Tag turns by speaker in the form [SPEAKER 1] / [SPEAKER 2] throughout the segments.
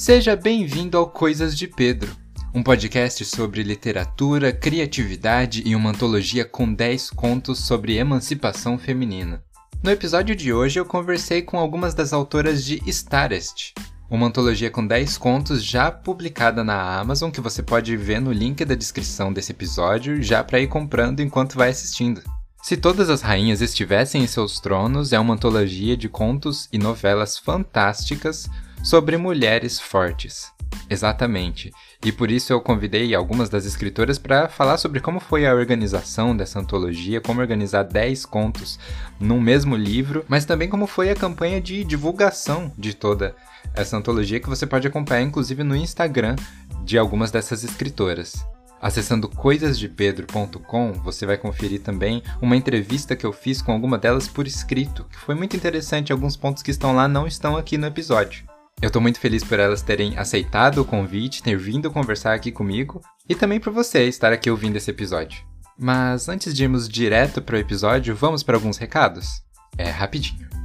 [SPEAKER 1] Seja bem-vindo ao Coisas de Pedro, um podcast sobre literatura, criatividade e uma antologia com 10 contos sobre emancipação feminina. No episódio de hoje eu conversei com algumas das autoras de Starest, uma antologia com 10 contos já publicada na Amazon que você pode ver no link da descrição desse episódio já para ir comprando enquanto vai assistindo. Se Todas as Rainhas Estivessem em Seus Tronos é uma antologia de contos e novelas fantásticas sobre mulheres fortes. Exatamente. E por isso eu convidei algumas das escritoras para falar sobre como foi a organização dessa antologia, como organizar 10 contos num mesmo livro, mas também como foi a campanha de divulgação de toda essa antologia que você pode acompanhar inclusive no Instagram de algumas dessas escritoras. Acessando coisasdepedro.com, você vai conferir também uma entrevista que eu fiz com alguma delas por escrito, que foi muito interessante. Alguns pontos que estão lá não estão aqui no episódio. Eu estou muito feliz por elas terem aceitado o convite, ter vindo conversar aqui comigo e também por você estar aqui ouvindo esse episódio. Mas antes de irmos direto para o episódio, vamos para alguns recados? É rapidinho.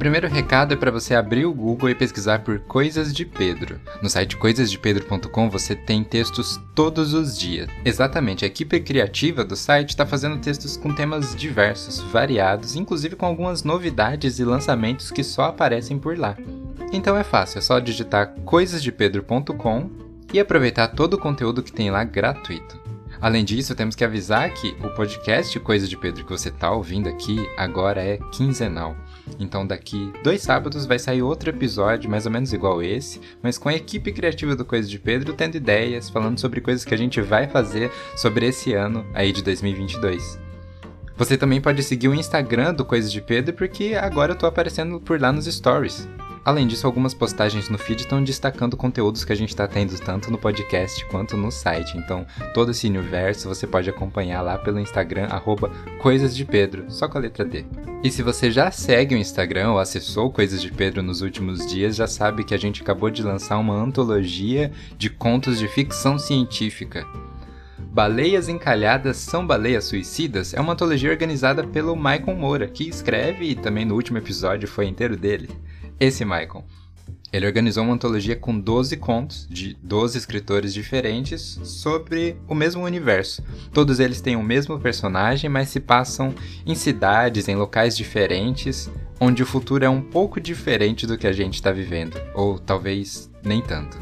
[SPEAKER 1] Primeiro recado é para você abrir o Google e pesquisar por Coisas de Pedro. No site coisasdepedro.com você tem textos todos os dias. Exatamente, a equipe criativa do site está fazendo textos com temas diversos, variados, inclusive com algumas novidades e lançamentos que só aparecem por lá. Então é fácil, é só digitar coisasdepedro.com e aproveitar todo o conteúdo que tem lá gratuito. Além disso, temos que avisar que o podcast Coisa de Pedro que você está ouvindo aqui agora é quinzenal. Então, daqui dois sábados vai sair outro episódio, mais ou menos igual esse, mas com a equipe criativa do Coisa de Pedro tendo ideias, falando sobre coisas que a gente vai fazer sobre esse ano aí de 2022. Você também pode seguir o Instagram do Coisa de Pedro, porque agora eu tô aparecendo por lá nos stories. Além disso, algumas postagens no feed estão destacando conteúdos que a gente está tendo tanto no podcast quanto no site. Então, todo esse universo você pode acompanhar lá pelo Instagram, arroba Coisas de Pedro, só com a letra D. E se você já segue o Instagram ou acessou Coisas de Pedro nos últimos dias, já sabe que a gente acabou de lançar uma antologia de contos de ficção científica. Baleias Encalhadas São Baleias Suicidas é uma antologia organizada pelo Michael Moura, que escreve e também no último episódio foi inteiro dele esse Michael. Ele organizou uma antologia com 12 contos de 12 escritores diferentes sobre o mesmo universo. Todos eles têm o mesmo personagem, mas se passam em cidades, em locais diferentes, onde o futuro é um pouco diferente do que a gente está vivendo, ou talvez nem tanto.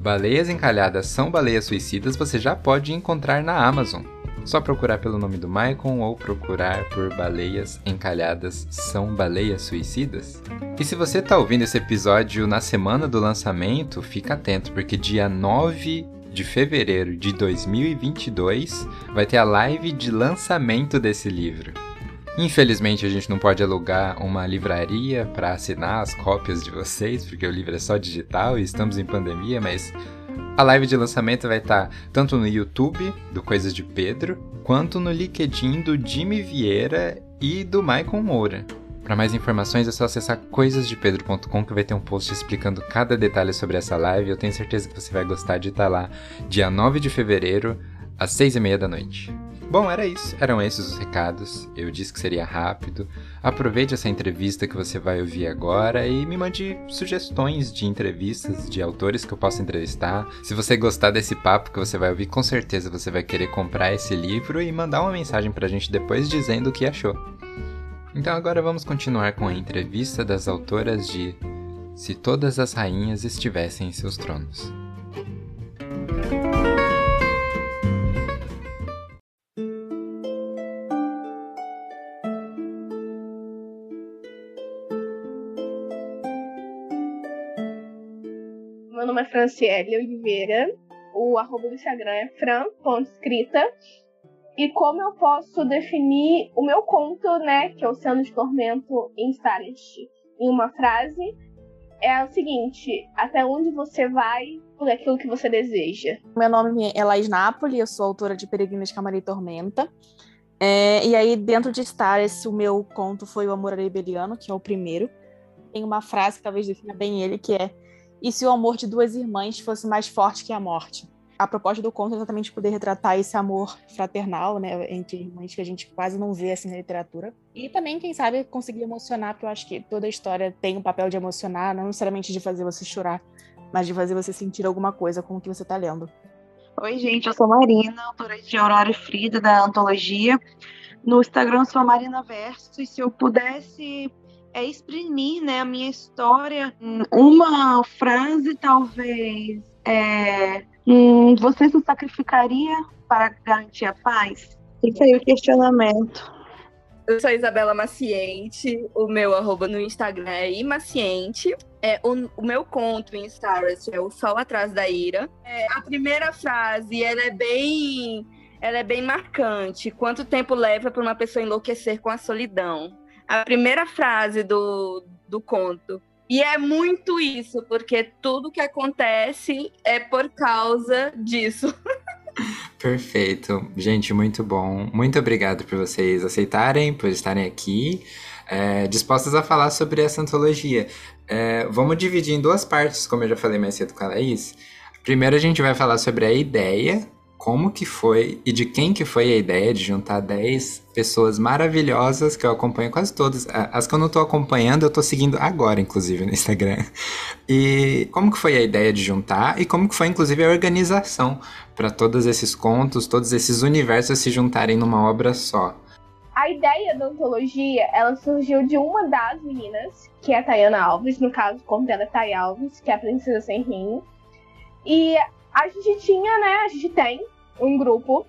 [SPEAKER 1] Baleias Encalhadas são baleias suicidas você já pode encontrar na Amazon. Só procurar pelo nome do Maicon ou procurar por baleias encalhadas são baleias suicidas? E se você está ouvindo esse episódio na semana do lançamento, fica atento, porque dia 9 de fevereiro de 2022 vai ter a live de lançamento desse livro. Infelizmente a gente não pode alugar uma livraria para assinar as cópias de vocês, porque o livro é só digital e estamos em pandemia, mas a live de lançamento vai estar tanto no YouTube, do Coisas de Pedro, quanto no LinkedIn do Jimmy Vieira e do Michael Moura. Para mais informações é só acessar coisasdepedro.com que vai ter um post explicando cada detalhe sobre essa live. Eu tenho certeza que você vai gostar de estar lá dia 9 de fevereiro, às 6 e meia da noite. Bom, era isso. Eram esses os recados. Eu disse que seria rápido. Aproveite essa entrevista que você vai ouvir agora e me mande sugestões de entrevistas de autores que eu possa entrevistar. Se você gostar desse papo que você vai ouvir, com certeza você vai querer comprar esse livro e mandar uma mensagem pra gente depois dizendo o que achou. Então agora vamos continuar com a entrevista das autoras de Se Todas as Rainhas Estivessem em Seus Tronos.
[SPEAKER 2] Franciele Oliveira. O arroba do Instagram é fran.escrita. E como eu posso definir o meu conto, né, que é o Oceano de Tormento em Starest, em uma frase, é o seguinte: até onde você vai por aquilo que você deseja.
[SPEAKER 3] Meu nome é Laís Napoli, eu sou autora de Peregrinas Camarim e Tormenta. É, e aí, dentro de Starest, o meu conto foi O Amor Rebeliano, que é o primeiro. Tem uma frase que talvez defina bem ele, que é e se o amor de duas irmãs fosse mais forte que a morte. a proposta do conto é exatamente poder retratar esse amor fraternal, né, entre irmãs que a gente quase não vê assim na literatura. E também, quem sabe, conseguir emocionar, porque eu acho que toda história tem um papel de emocionar, não necessariamente de fazer você chorar, mas de fazer você sentir alguma coisa com o que você está lendo.
[SPEAKER 4] Oi, gente, eu sou Marina, autora de Aurora e Frida, da Antologia. No Instagram sou Marina Verso, e se eu pudesse é exprimir né, a minha história em uma frase, talvez. É, hum, você se sacrificaria para garantir a paz? Fica aí o questionamento.
[SPEAKER 5] Eu sou Isabela Maciente, o meu arroba no Instagram é imaciente. É, o, o meu conto em Stars é o Sol Atrás da Ira. É, a primeira frase, ela é bem ela é bem marcante. Quanto tempo leva para uma pessoa enlouquecer com a solidão? A primeira frase do, do conto. E é muito isso, porque tudo que acontece é por causa disso.
[SPEAKER 1] Perfeito. Gente, muito bom. Muito obrigado por vocês aceitarem, por estarem aqui, é, dispostas a falar sobre essa antologia. É, vamos dividir em duas partes, como eu já falei mais cedo com a Laís. Primeiro a gente vai falar sobre a ideia como que foi e de quem que foi a ideia de juntar 10 pessoas maravilhosas que eu acompanho quase todas. As que eu não tô acompanhando, eu tô seguindo agora, inclusive, no Instagram. E como que foi a ideia de juntar e como que foi, inclusive, a organização para todos esses contos, todos esses universos se juntarem numa obra só.
[SPEAKER 2] A ideia da antologia, ela surgiu de uma das meninas, que é a Tayana Alves, no caso, o conto dela é Tay Alves, que é a Princesa Sem Rim. E a gente tinha, né, a gente tem um grupo,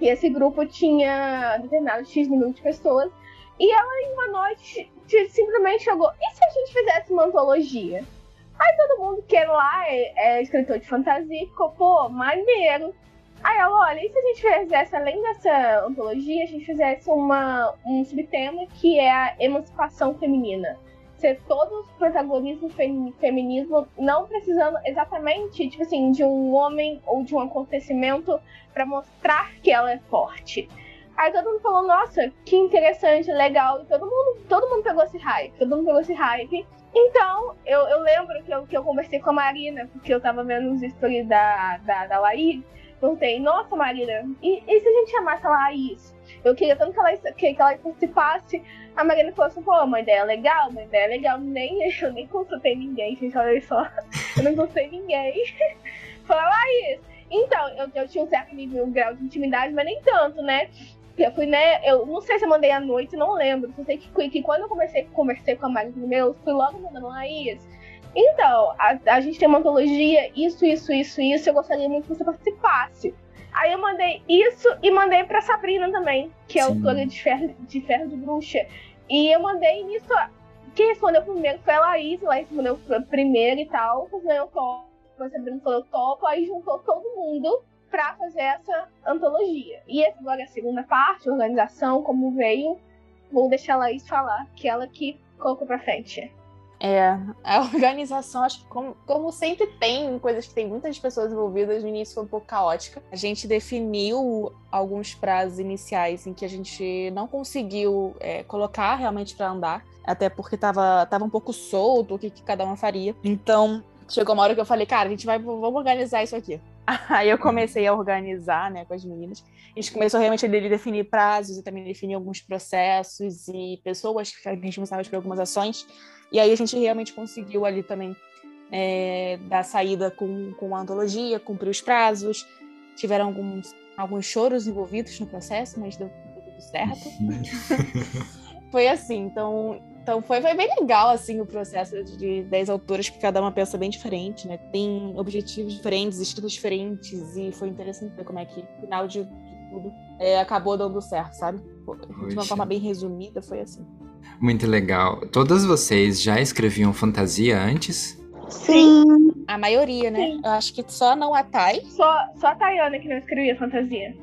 [SPEAKER 2] e esse grupo tinha determinado X número de pessoas, e ela em uma noite simplesmente jogou, e se a gente fizesse uma antologia? Aí todo mundo que lá é, é escritor de fantasia ficou, pô, maneiro. Aí ela, olha, e se a gente fizesse, além dessa antologia, a gente fizesse uma, um subtema que é a emancipação feminina? Ser todo o protagonismo feminismo, não precisando exatamente, tipo assim, de um homem ou de um acontecimento para mostrar que ela é forte. Aí todo mundo falou, nossa, que interessante, legal. E todo mundo, todo mundo pegou esse hype, todo mundo pegou esse hype. Então, eu, eu lembro que eu, que eu conversei com a Marina, porque eu tava vendo os stories da, da, da Laís. Perguntei, nossa, Marina, e, e se a gente chamasse a Laís? Eu queria tanto que ela, que, que ela participasse. A Marina falou assim, pô, uma ideia legal, uma ideia legal. Nem, eu nem consultei ninguém, gente, olha só. Eu não consultei ninguém. Falei, Laís, então, eu, eu tinha um certo nível, um grau de intimidade, mas nem tanto, né? Eu fui, né? Eu não sei se eu mandei à noite, não lembro. Só sei que, que quando eu comecei, conversei com a Marina primeiro, fui logo mandando Laís. Então, a, a gente tem uma antologia, isso, isso, isso, isso. Eu gostaria muito que você participasse. Aí eu mandei isso e mandei pra Sabrina também, que é Sim. autora de Ferro, de Ferro de Bruxa. E eu mandei nisso. Quem respondeu primeiro foi a Laís, Laís respondeu primeiro e tal. Eu topo, a Sabrina falou topo, aí juntou todo mundo pra fazer essa antologia. E essa agora é a segunda parte, organização, como veio. Vou deixar a Laís falar, que ela que colocou pra frente.
[SPEAKER 3] É, a organização, acho que como, como, sempre tem coisas que tem muitas pessoas envolvidas, no início foi um pouco caótica. A gente definiu alguns prazos iniciais em que a gente não conseguiu é, colocar realmente para andar, até porque tava, tava um pouco solto o que, que cada uma faria. Então, chegou uma hora que eu falei, cara, a gente vai, vamos organizar isso aqui. Aí eu comecei a organizar, né, com as meninas. A gente começou realmente a definir prazos e também definir alguns processos e pessoas que ficaram responsáveis por algumas ações. E aí a gente realmente conseguiu ali também é, dar saída com, com a antologia, cumprir os prazos. Tiveram alguns, alguns choros envolvidos no processo, mas deu, deu tudo certo. foi assim, então, então foi, foi bem legal assim o processo de 10 autoras, porque cada uma pensa bem diferente, né? Tem objetivos diferentes, estilos diferentes, e foi interessante ver como é que no final de, de tudo é, acabou dando certo, sabe? De uma forma bem resumida, foi assim.
[SPEAKER 1] Muito legal. Todas vocês já escreviam fantasia antes?
[SPEAKER 3] Sim. A maioria, né? Sim. Eu acho que só não a Thay.
[SPEAKER 2] Só, só a Tayana que não escrevia fantasia.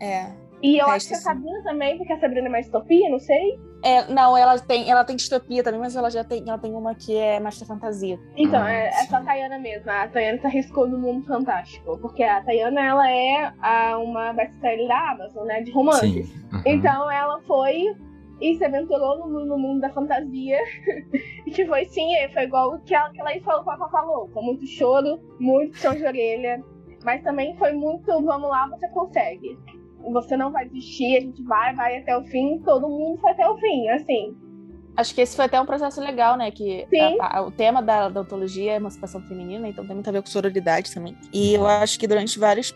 [SPEAKER 3] É.
[SPEAKER 2] E eu acho que a Sabrina também, porque a Sabrina é mais distopia, não sei.
[SPEAKER 3] É, não, ela tem, ela tem distopia também, mas ela já tem, ela tem uma que é mais da fantasia.
[SPEAKER 2] Então, é, é, só a Tayana mesmo. A Tayana tá arriscou no mundo fantástico. Porque a Tayana, ela é a, uma best-seller da Amazon, né? De romance. Sim. Uhum. Então ela foi e se aventurou no, no mundo da fantasia. e que foi sim, foi igual o que ela, que ela falou, falou, falou, com muito choro, muito chão de orelha. Mas também foi muito, vamos lá, você consegue. Você não vai desistir, a gente vai, vai até o fim, todo mundo foi até o fim, assim.
[SPEAKER 3] Acho que esse foi até um processo legal, né? Que a, a, o tema da, da ontologia é emancipação feminina, então tem muito a ver com sororidade também. E eu acho que durante vários,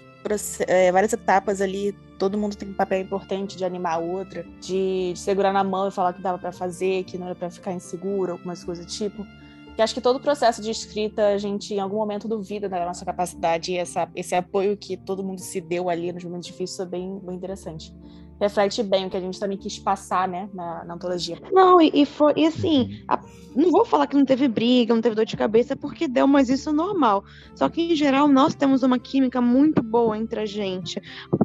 [SPEAKER 3] é, várias etapas ali, todo mundo tem um papel importante de animar a outra, de, de segurar na mão e falar que dava para fazer, que não era para ficar inseguro, algumas coisas do tipo. Que acho que todo o processo de escrita, a gente em algum momento duvida da nossa capacidade e essa, esse apoio que todo mundo se deu ali nos momentos difíceis é bem, bem interessante reflete bem o que a gente também quis passar, né, na, na antologia.
[SPEAKER 4] Não, e, e foi, e assim, uhum. a, não vou falar que não teve briga, não teve dor de cabeça, porque deu, mas isso é normal. Só que, em geral, nós temos uma química muito boa entre a gente.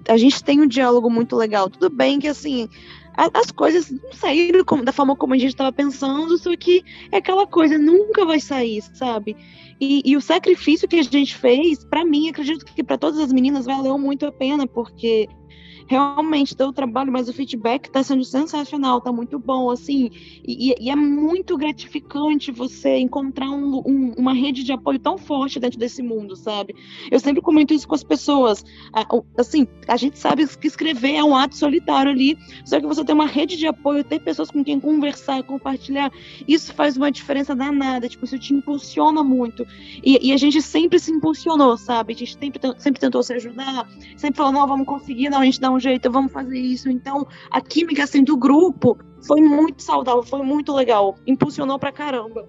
[SPEAKER 4] A gente tem um diálogo muito legal. Tudo bem que, assim, as coisas não saíram como, da forma como a gente estava pensando, só que é aquela coisa, nunca vai sair, sabe? E, e o sacrifício que a gente fez, para mim, acredito que para todas as meninas valeu muito a pena, porque realmente deu trabalho, mas o feedback está sendo sensacional, está muito bom, assim, e, e, é muito gratificante você encontrar um, um, uma rede de apoio tão forte dentro desse mundo, sabe? Eu sempre comento isso com as pessoas, assim, a gente sabe que escrever é um ato solitário ali, só que você ter uma rede de apoio, ter pessoas com quem conversar, compartilhar, isso faz uma diferença danada, tipo, isso te impulsiona muito, e, e a gente sempre se impulsionou, sabe? A gente sempre, sempre tentou se ajudar, sempre falou, não, vamos conseguir, não, a gente dá um um jeito, vamos fazer isso. Então, a química assim do grupo foi muito saudável, foi muito legal, impulsionou pra caramba.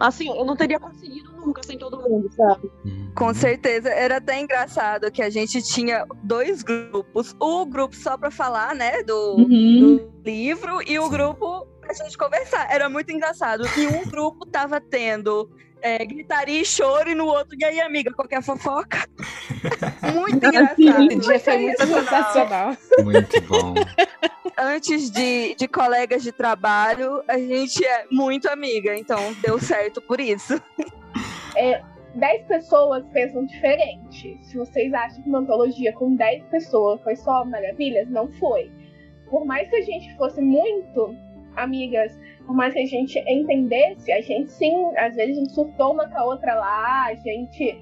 [SPEAKER 4] Assim, eu não teria conseguido nunca sem todo mundo, sabe?
[SPEAKER 5] Uhum. Com certeza. Era até engraçado que a gente tinha dois grupos. O grupo só para falar, né, do, uhum. do, livro e o grupo pra gente conversar. Era muito engraçado. E um grupo tava tendo é, gritaria e choro, e no outro, e aí, amiga, qualquer fofoca? muito engraçado. Esse
[SPEAKER 3] dia foi muito sensacional.
[SPEAKER 1] Muito bom.
[SPEAKER 5] Antes de, de colegas de trabalho, a gente é muito amiga, então deu certo por isso.
[SPEAKER 2] É, 10 pessoas pensam diferente. Se vocês acham que uma antologia com 10 pessoas foi só maravilhas, não foi. Por mais que a gente fosse muito amigas, por mais que a gente entendesse, a gente sim, às vezes a gente surtou uma com a outra lá, a gente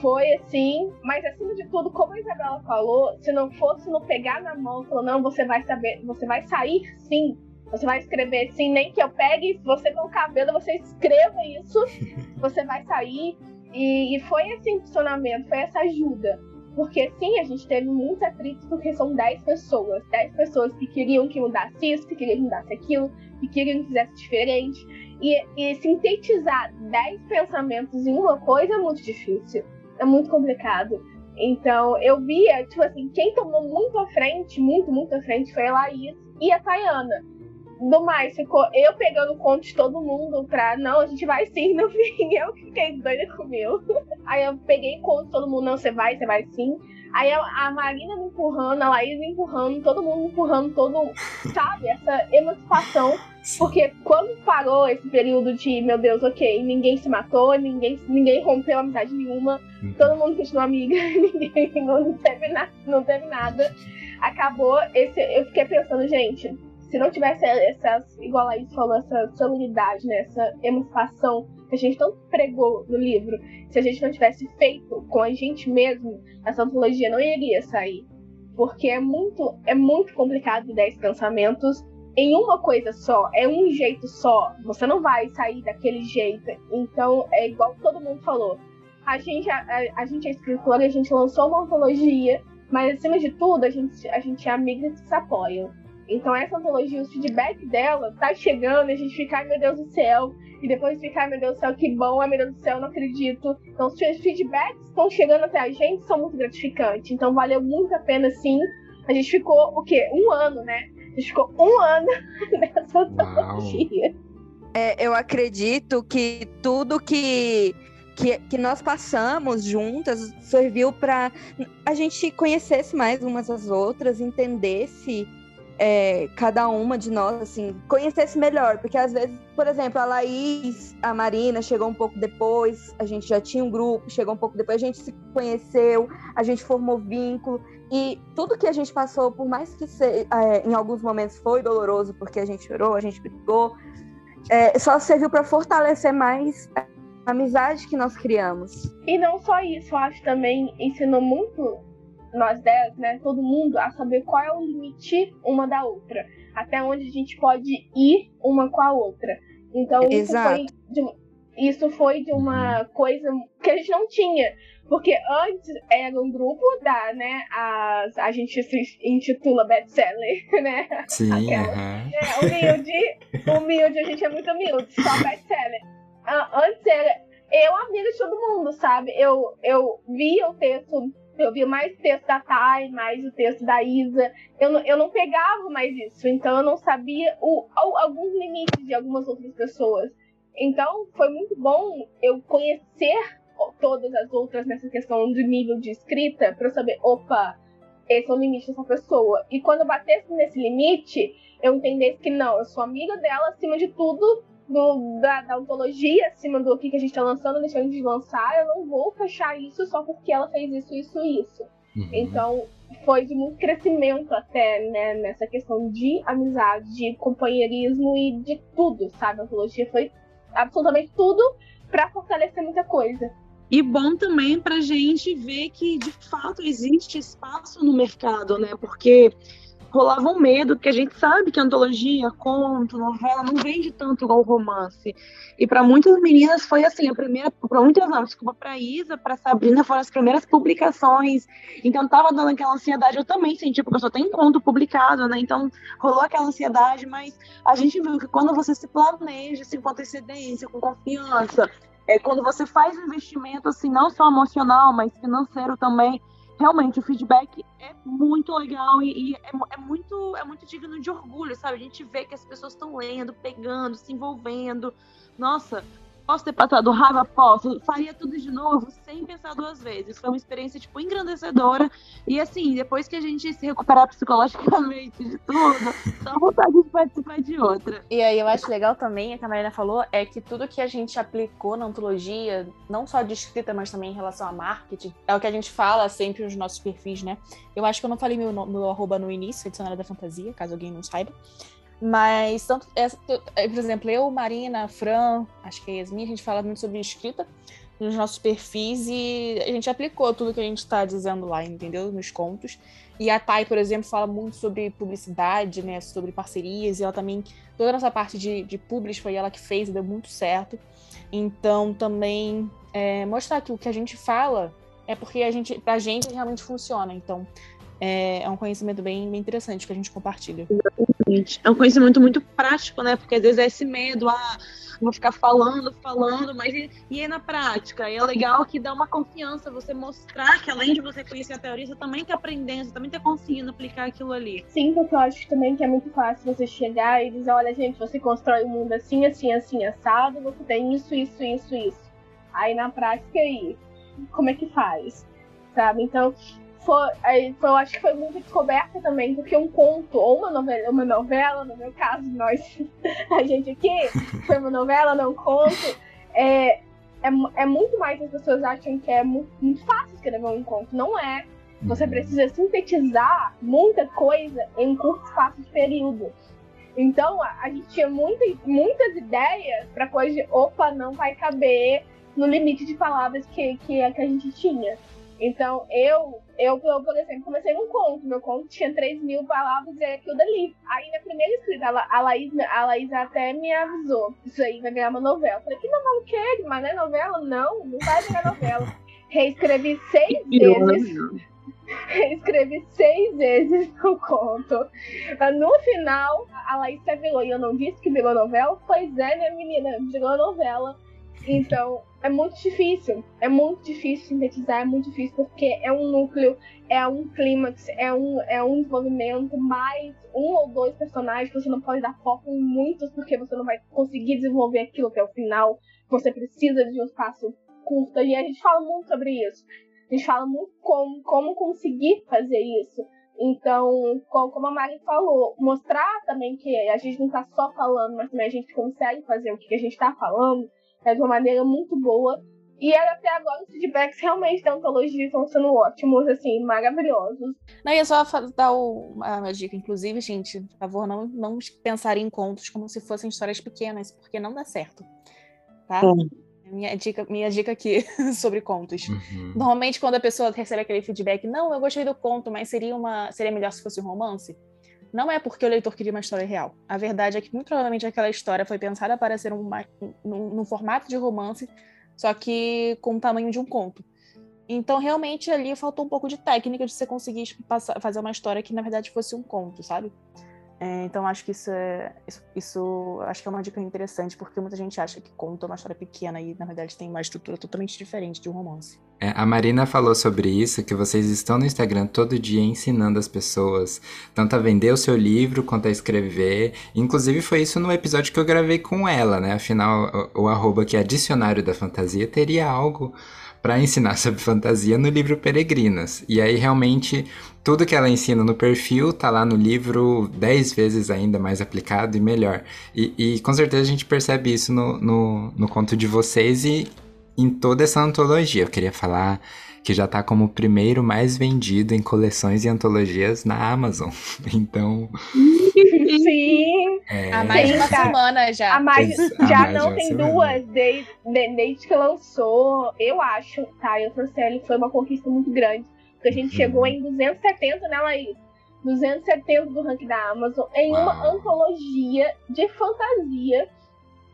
[SPEAKER 2] foi assim, mas acima de tudo, como a Isabela falou, se não fosse no pegar na mão, falou, não, você vai saber, você vai sair sim, você vai escrever sim, nem que eu pegue, você com o cabelo, você escreva isso, você vai sair. E, e foi esse impulsionamento, foi essa ajuda. Porque sim, a gente teve muita atrito porque são 10 pessoas. 10 pessoas que queriam que mudasse isso, que queriam que mudasse aquilo, que queriam que fizesse diferente. E, e sintetizar 10 pensamentos em uma coisa é muito difícil. É muito complicado. Então, eu via, tipo assim, quem tomou muito à frente, muito, muito à frente, foi a Laís e a Tayana do mais, ficou eu pegando conta de todo mundo pra, não, a gente vai sim, no fim, eu fiquei doida com o meu. Aí eu peguei conta de todo mundo, não, você vai, você vai sim. Aí a, Marina me empurrando, a Laís me empurrando, todo mundo me empurrando, todo, sabe, essa emancipação. Porque quando parou esse período de, meu Deus, ok, ninguém se matou, ninguém, ninguém rompeu amizade nenhuma, uhum. todo mundo continua amiga, ninguém não teve, na, não teve nada. Acabou esse. Eu fiquei pensando, gente, se não tivesse essas, igual a isso falou, essa solenidade, né, essa emancipação a gente tanto pregou no livro, se a gente não tivesse feito com a gente mesmo, essa antologia não iria sair. Porque é muito, é muito complicado de 10 pensamentos em uma coisa só, é um jeito só. Você não vai sair daquele jeito. Então, é igual todo mundo falou. A gente, a, a, a gente é escritora, a gente lançou uma antologia, mas acima de tudo, a gente, a gente é amigas que se apoiam. Então essa antologia, o feedback dela tá chegando e a gente fica, ai meu Deus do céu. E depois fica, ai meu Deus do céu, que bom, ai meu Deus do céu, não acredito. Então os feedbacks estão chegando até a gente são muito gratificantes. Então valeu muito a pena sim. A gente ficou, o quê? Um ano, né? A gente ficou um ano nessa antologia.
[SPEAKER 5] É, eu acredito que tudo que que, que nós passamos juntas serviu para a gente conhecesse mais umas às outras, entendesse é, cada uma de nós, assim, conhecesse melhor. Porque às vezes, por exemplo, a Laís, a Marina chegou um pouco depois, a gente já tinha um grupo, chegou um pouco depois, a gente se conheceu, a gente formou vínculo. E tudo que a gente passou, por mais que se, é, em alguns momentos foi doloroso, porque a gente chorou, a gente brigou, é, só serviu para fortalecer mais amizade que nós criamos.
[SPEAKER 2] E não só isso, acho também ensinou muito nós dez, né, todo mundo, a saber qual é o limite uma da outra, até onde a gente pode ir uma com a outra. Então isso foi, de, isso foi de uma coisa que a gente não tinha. Porque antes era um grupo da, né? As, a gente se intitula best-seller, né?
[SPEAKER 1] Sim.
[SPEAKER 2] Aquela, é, humilde, humilde, a gente é muito humilde, só best-seller. Antes era eu amiga de todo mundo, sabe? Eu, eu via o texto, eu via mais o texto da Thay, mais o texto da Isa. Eu, não, eu não pegava mais isso, então eu não sabia o, alguns limites de algumas outras pessoas. Então foi muito bom eu conhecer todas as outras nessa questão de nível de escrita para saber, opa, esse é o limite dessa pessoa. E quando eu batesse nesse limite, eu entendesse que não, eu sou amiga dela acima de tudo, do, da, da ontologia, acima do que, que a gente está lançando, deixando de lançar, eu não vou fechar isso só porque ela fez isso, isso, isso. Uhum. Então, foi de muito crescimento até, né, nessa questão de amizade, de companheirismo e de tudo, sabe? A ontologia foi absolutamente tudo para fortalecer muita coisa.
[SPEAKER 4] E bom também para a gente ver que de fato existe espaço no mercado, né? Porque rolava um medo, porque a gente sabe que antologia, conto, novela não vende tanto igual romance. E para muitas meninas foi assim, a primeira, para muitas não, desculpa, para Isa, para Sabrina foram as primeiras publicações. Então tava dando aquela ansiedade, eu também senti, porque eu só tenho conto publicado, né? Então rolou aquela ansiedade, mas a gente viu que quando você se planeja, assim, com antecedência, com confiança, é, quando você faz investimento, assim, não só emocional, mas financeiro também, realmente o feedback é muito legal e, e é, é, muito, é muito digno de orgulho, sabe? A gente vê que as pessoas estão lendo, pegando, se envolvendo. Nossa, Posso ter passado raiva? Posso. Faria tudo de novo sem pensar duas vezes. Foi uma experiência, tipo, engrandecedora. E assim, depois que a gente se recuperar psicologicamente de tudo, dá vontade de participar de outra.
[SPEAKER 3] E aí eu acho legal também, a que a Marina falou, é que tudo que a gente aplicou na ontologia, não só de escrita, mas também em relação a marketing, é o que a gente fala sempre nos nossos perfis, né? Eu acho que eu não falei meu, meu arroba no início, adicionário da fantasia, caso alguém não saiba. Mas, tanto, essa, é, por exemplo, eu, Marina, Fran, acho que é Yasmin, a gente fala muito sobre escrita nos nossos perfis e a gente aplicou tudo que a gente está dizendo lá, entendeu? Nos contos. E a Thay, por exemplo, fala muito sobre publicidade, né? Sobre parcerias, e ela também. Toda essa parte de, de publis foi ela que fez e deu muito certo. Então, também é, mostrar que o que a gente fala é porque a gente, pra gente realmente funciona. Então, é, é um conhecimento bem, bem interessante que a gente compartilha.
[SPEAKER 4] Exatamente. É um conhecimento muito prático, né? Porque às vezes é esse medo, ah, vou ficar falando, falando, mas e, e é na prática? E é legal que dá uma confiança você mostrar que além de você conhecer a teoria, você também está aprendendo, você também está conseguindo aplicar aquilo ali.
[SPEAKER 2] Sim, porque eu acho também que é muito fácil você chegar e dizer, olha, gente, você constrói o um mundo assim, assim, assim, assado, você tem isso, isso, isso, isso. Aí na prática aí, como é que faz? Sabe? Então, foi, aí, foi, eu acho que foi muito descoberta também, porque um conto, ou uma novela, uma novela, no meu caso, nós, a gente aqui, foi uma novela, não conto, é, é, é muito mais as pessoas acham que é muito, muito fácil escrever um conto. Não é. Você uhum. precisa sintetizar muita coisa em curto espaço de período. Então, a, a gente tinha muita, muitas ideias para coisa de, opa, não vai caber no limite de palavras que, que, que a gente tinha. Então, eu, eu, eu, por exemplo, comecei um conto. Meu conto tinha 3 mil palavras e é aquilo dali. Aí, na primeira escrita, a, Laís, a Laís até me avisou: Isso aí vai ganhar uma novela. Eu falei: Que novela o quê? Mas não é novela? Não, não vai virar novela. Reescrevi seis vezes. Reescrevi seis vezes o conto. No final, a Laís revelou, e eu não disse que virou novela? Pois é, minha menina, virou novela. Então, é muito difícil. É muito difícil sintetizar, é muito difícil porque é um núcleo, é um clímax, é um, é um desenvolvimento, mais um ou dois personagens. Você não pode dar foco em muitos porque você não vai conseguir desenvolver aquilo até o final. Você precisa de um espaço curto. E a gente fala muito sobre isso. A gente fala muito como, como conseguir fazer isso. Então, como a Mari falou, mostrar também que a gente não está só falando, mas também a gente consegue fazer o que a gente está falando é de uma maneira muito boa. E até agora os feedbacks realmente da antologia estão sendo ótimos, assim, maravilhosos.
[SPEAKER 3] Não, ia só dar uma dica, inclusive, gente, por favor, não, não pensar em contos como se fossem histórias pequenas, porque não dá certo. Tá? É. Minha dica, minha dica aqui sobre contos.
[SPEAKER 1] Uhum.
[SPEAKER 3] Normalmente, quando a pessoa recebe aquele feedback, não, eu gostei do conto, mas seria, uma, seria melhor se fosse um romance, não é porque o leitor queria uma história real. A verdade é que, muito provavelmente, aquela história foi pensada para ser um, num, formato de romance, só que com o tamanho de um conto. Então, realmente, ali faltou um pouco de técnica de você conseguir passar, fazer uma história que, na verdade, fosse um conto, sabe? É, então acho que isso é isso, isso, acho que é uma dica interessante porque muita gente acha que conta uma história pequena e na verdade tem uma estrutura totalmente diferente de um romance.
[SPEAKER 1] É, a Marina falou sobre isso que vocês estão no Instagram todo dia ensinando as pessoas tanto a vender o seu livro quanto a escrever. Inclusive foi isso no episódio que eu gravei com ela, né? Afinal o, o arroba que é dicionário da fantasia teria algo para ensinar sobre fantasia no livro Peregrinas. E aí realmente tudo que ela ensina no perfil tá lá no livro dez vezes ainda mais aplicado e melhor. E, e com certeza a gente percebe isso no, no, no conto de vocês e em toda essa antologia. Eu queria falar que já tá como o primeiro mais vendido em coleções e antologias na Amazon. Então.
[SPEAKER 2] Sim!
[SPEAKER 3] É... Há mais de uma semana já.
[SPEAKER 2] Há mais, já mais não tem semana. duas desde, desde que lançou. Eu acho, tá? Eu trouxe ele, foi uma conquista muito grande. Porque a gente uhum. chegou em 270, né, Laís? 270 do ranking da Amazon em Uau. uma antologia de fantasia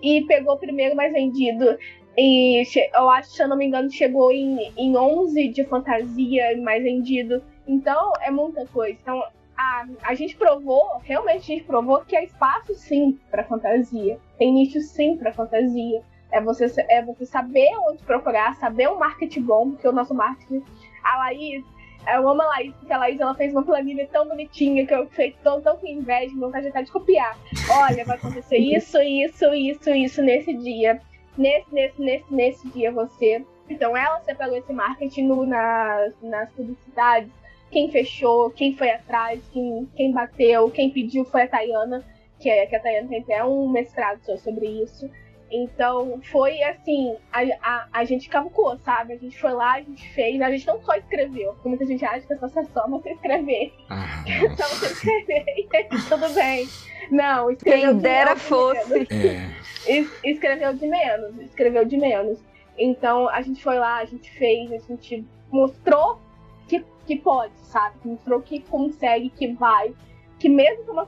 [SPEAKER 2] e pegou o primeiro mais vendido. E eu acho, se eu não me engano, chegou em, em 11 de fantasia mais vendido. Então, é muita coisa. Então, a, a gente provou, realmente a gente provou que há espaço sim para fantasia. Tem nicho sim para fantasia. É você, é você saber onde procurar, saber um marketing bom, porque o nosso marketing. A Laís, eu amo a Laís, porque a Laís ela fez uma planilha tão bonitinha que eu fiquei tão, tão com inveja, vontade até de copiar. Olha, vai acontecer isso, isso, isso, isso nesse dia nesse, nesse, nesse, nesse dia você. Então ela separou esse marketing no, nas, nas publicidades. Quem fechou, quem foi atrás, quem, quem bateu, quem pediu foi a Tayana, que, é, que a Tayana tem até um mestrado sobre isso. Então foi assim, a, a, a gente calculou, sabe? A gente foi lá, a gente fez, a gente não só escreveu, porque muita gente acha que é só, só você escrever. Ah, só você escrever e tudo bem. Não, escreveu.
[SPEAKER 5] Quem dera fosse.
[SPEAKER 2] É. escreveu de menos, escreveu de menos. Então a gente foi lá, a gente fez, a gente mostrou que, que pode, sabe? Mostrou que consegue, que vai. Que mesmo com uma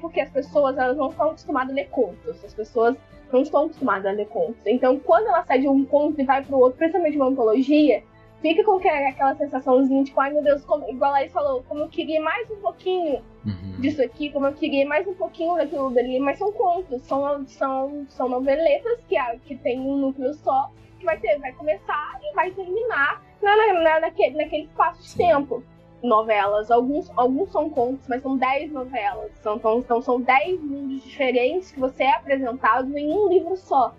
[SPEAKER 2] porque as pessoas elas não estão acostumadas a ler contos. As pessoas não estão acostumadas a ler contos. Então, quando ela sai de um conto e vai para o outro, principalmente uma antologia, fica com aquela sensaçãozinha de, tipo, ai meu Deus, como, igual a Laís falou, como eu queria mais um pouquinho uhum. disso aqui, como eu queria mais um pouquinho daquilo dali, mas são contos, são, são, são noveletas que, que tem um núcleo só, que vai, ter, vai começar e vai terminar na, na, naquele, naquele espaço de tempo. Novelas, alguns, alguns são contos, mas são 10 novelas. São, então são 10 mundos diferentes que você é apresentado em um livro só.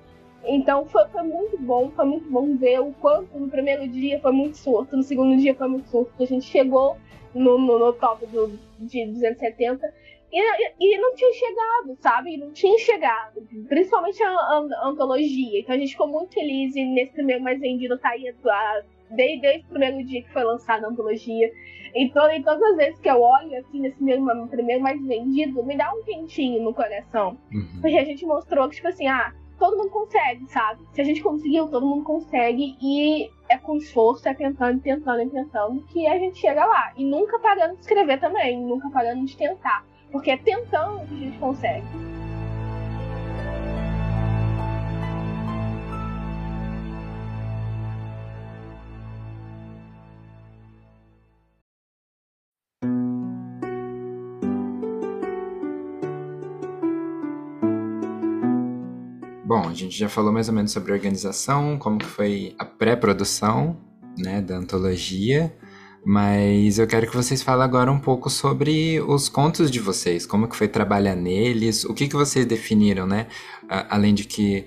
[SPEAKER 2] Então foi, foi muito bom, foi muito bom ver o quanto no primeiro dia foi muito surto, no segundo dia foi muito surto. A gente chegou no, no, no top do, de 270 e, e, não tinha chegado, sabe? Não tinha chegado, principalmente a, a, a, antologia. Então a gente ficou muito feliz e nesse primeiro mais vendido tá aí a, desde, desde o primeiro dia que foi lançada a antologia. Então, e todas as vezes que eu olho assim nesse mesmo primeiro mais vendido, me dá um quentinho no coração. Uhum. Porque a gente mostrou que, tipo assim, ah, todo mundo consegue, sabe? Se a gente conseguiu, todo mundo consegue. E é com esforço, é tentando, tentando, tentando, que a gente chega lá. E nunca parando de escrever também, nunca parando de tentar. Porque é tentando que a gente consegue.
[SPEAKER 1] Bom, a gente já falou mais ou menos sobre a organização, como que foi a pré-produção, né, da antologia, mas eu quero que vocês falem agora um pouco sobre os contos de vocês, como que foi trabalhar neles, o que que vocês definiram, né, além de que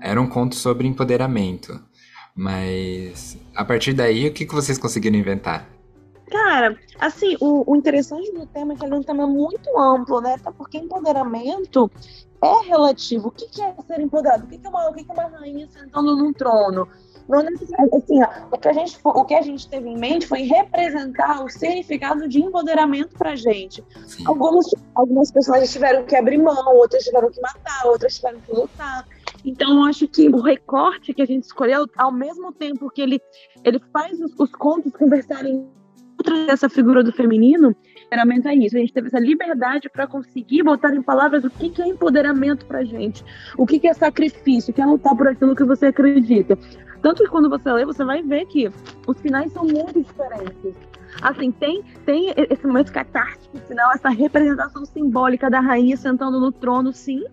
[SPEAKER 1] era um conto sobre empoderamento, mas a partir daí, o que que vocês conseguiram inventar?
[SPEAKER 4] Cara, assim, o, o, interessante do tema é que ele é um tema muito amplo, né? Até porque empoderamento é relativo. O que, que é ser empoderado? O que, que, é, uma, o que, que é uma rainha sentando num trono? Não necessariamente assim, ó, o, que a gente, o que a gente teve em mente foi representar o significado de empoderamento pra gente. Algumas, algumas pessoas tiveram que abrir mão, outras tiveram que matar, outras tiveram que lutar. Então, eu acho que o recorte que a gente escolheu, ao mesmo tempo que ele, ele faz os, os contos conversarem contra essa figura do feminino, empoderamento é isso. A gente teve essa liberdade para conseguir botar em palavras o que, que é empoderamento pra gente, o que, que é sacrifício, o que é lutar por aquilo que você acredita. Tanto que quando você lê, você vai ver que os finais são muito diferentes. Assim, tem, tem esse momento catártico final, essa representação simbólica da rainha sentando no trono, sim,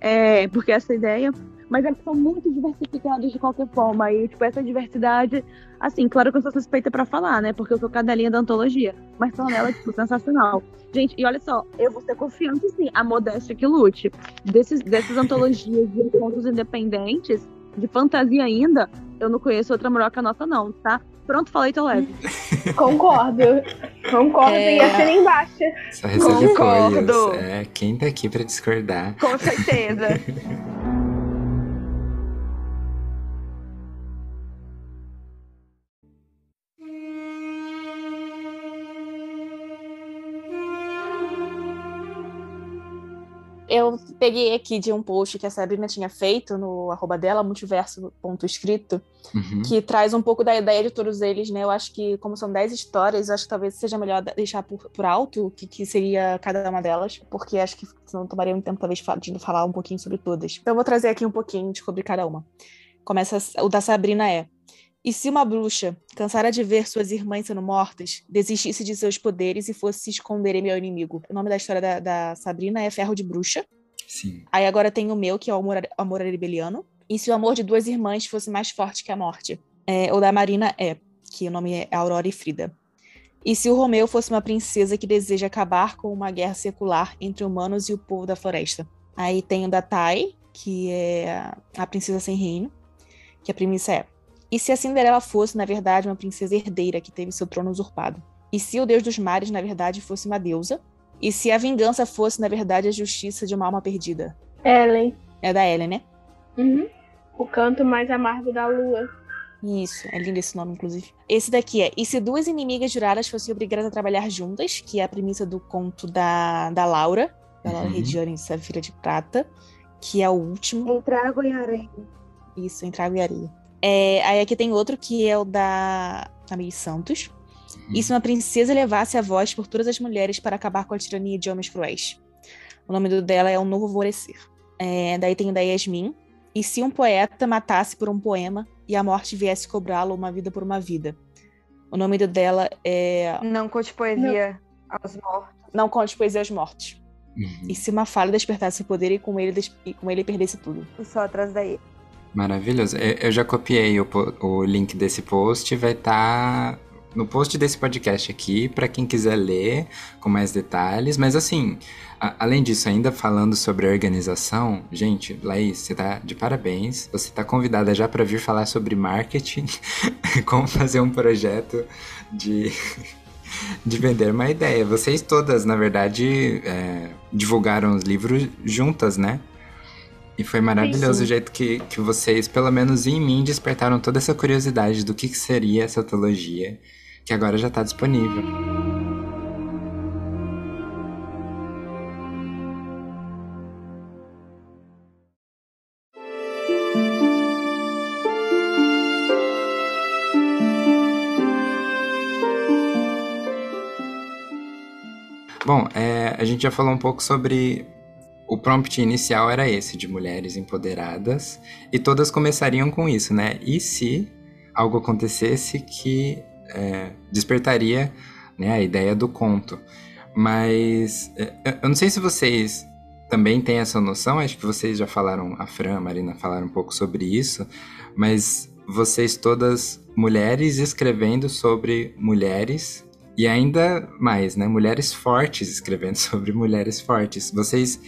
[SPEAKER 4] é, porque essa é ideia, mas eles são muito diversificados de qualquer forma. E, tipo, essa diversidade, assim, claro que eu sou suspeita para falar, né? Porque eu sou cadelinha da antologia. Mas ela, tipo, sensacional. Gente, e olha só, eu vou ser confiante, sim, a modéstia que lute. Desses, dessas antologias de contos independentes, de fantasia ainda, eu não conheço outra melhor que a nossa, não, tá? Pronto, falei, tô leve.
[SPEAKER 2] Concordo. Concordo é... e assina embaixo.
[SPEAKER 1] Só recebe Concordo. É, quem tá aqui pra discordar?
[SPEAKER 4] Com certeza.
[SPEAKER 3] eu peguei aqui de um post que a Sabrina tinha feito no arroba dela, multiverso.escrito, uhum. que traz um pouco da ideia de todos eles, né? Eu acho que, como são 10 histórias, acho que talvez seja melhor deixar por, por alto o que, que, seria cada uma delas, porque acho que senão tomaria um tempo, talvez, de falar um pouquinho sobre todas. Então, eu vou trazer aqui um pouquinho de sobre cada uma. Começa, o da Sabrina é. E se uma bruxa, cansada de ver suas irmãs sendo mortas, desistisse de seus poderes e fosse se esconder em meu inimigo? O nome da história da, da Sabrina é Ferro de Bruxa.
[SPEAKER 1] Sim.
[SPEAKER 3] Aí agora tem o meu, que é o Amor, amor Rebeliano. E se o amor de duas irmãs fosse mais forte que a morte? É, o da Marina é, que o nome é Aurora e Frida. E se o Romeu fosse uma princesa que deseja acabar com uma guerra secular entre humanos e o povo da floresta? Aí tem o da Tai, que é a princesa sem reino, que a premissa é e se a Cinderela fosse, na verdade, uma princesa herdeira que teve seu trono usurpado? E se o deus dos mares, na verdade, fosse uma deusa? E se a vingança fosse, na verdade, a justiça de uma alma perdida?
[SPEAKER 2] Ellen.
[SPEAKER 3] É da Ellen, né?
[SPEAKER 2] Uhum. O canto mais amargo da lua.
[SPEAKER 3] Isso, é lindo esse nome, inclusive. Esse daqui é: E se duas inimigas juradas fossem obrigadas a trabalhar juntas, que é a premissa do conto da, da Laura, da Laura uhum. Rediane Safira de Prata, que é o último.
[SPEAKER 4] Entre água e areia.
[SPEAKER 3] Isso, entre água e areia. É, aí aqui tem outro que é o da Camille Santos. Uhum. E se uma princesa levasse a voz por todas as mulheres para acabar com a tirania de homens cruéis? O nome do dela é O Novo Alvorecer. É, daí tem o da Yasmin. E se um poeta matasse por um poema e a morte viesse cobrá-lo uma vida por uma vida? O nome do dela é.
[SPEAKER 4] Não conte poesia Não. aos mortos.
[SPEAKER 3] Não conte poesia aos mortos. Uhum. E se uma falha despertasse o poder e com ele, e com ele perdesse tudo?
[SPEAKER 4] Só atrás daí.
[SPEAKER 1] Maravilhoso. Eu já copiei o, o link desse post, vai estar tá no post desse podcast aqui, para quem quiser ler com mais detalhes. Mas assim, a, além disso, ainda falando sobre organização, gente, Laís, você tá de parabéns. Você tá convidada já para vir falar sobre marketing, como fazer um projeto de. de vender uma ideia. Vocês todas, na verdade, é, divulgaram os livros juntas, né? E foi maravilhoso o jeito que, que vocês, pelo menos em mim, despertaram toda essa curiosidade do que, que seria essa teologia, que agora já está disponível. Bom, é, a gente já falou um pouco sobre o prompt inicial era esse, de mulheres empoderadas, e todas começariam com isso, né? E se algo acontecesse que é, despertaria né, a ideia do conto? Mas é, eu não sei se vocês também têm essa noção, acho que vocês já falaram, a Fran, a Marina falaram um pouco sobre isso, mas vocês todas mulheres escrevendo sobre mulheres e ainda mais, né? Mulheres fortes escrevendo sobre mulheres fortes. Vocês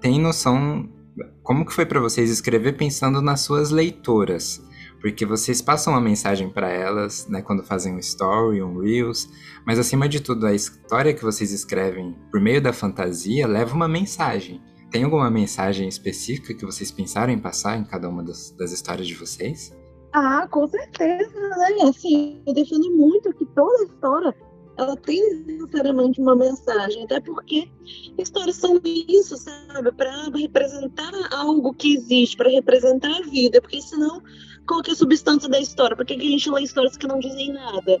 [SPEAKER 1] tem noção como que foi para vocês escrever pensando nas suas leitoras? Porque vocês passam uma mensagem para elas, né, quando fazem um story, um reels, mas acima de tudo a história que vocês escrevem por meio da fantasia leva uma mensagem. Tem alguma mensagem específica que vocês pensaram em passar em cada uma das, das histórias de vocês?
[SPEAKER 4] Ah, com certeza, né? Assim, eu defendo muito que toda história ela tem necessariamente uma mensagem, até porque histórias são isso, sabe? Para representar algo que existe, para representar a vida, porque senão, qual que é a substância da história? Por que, que a gente lê histórias que não dizem nada?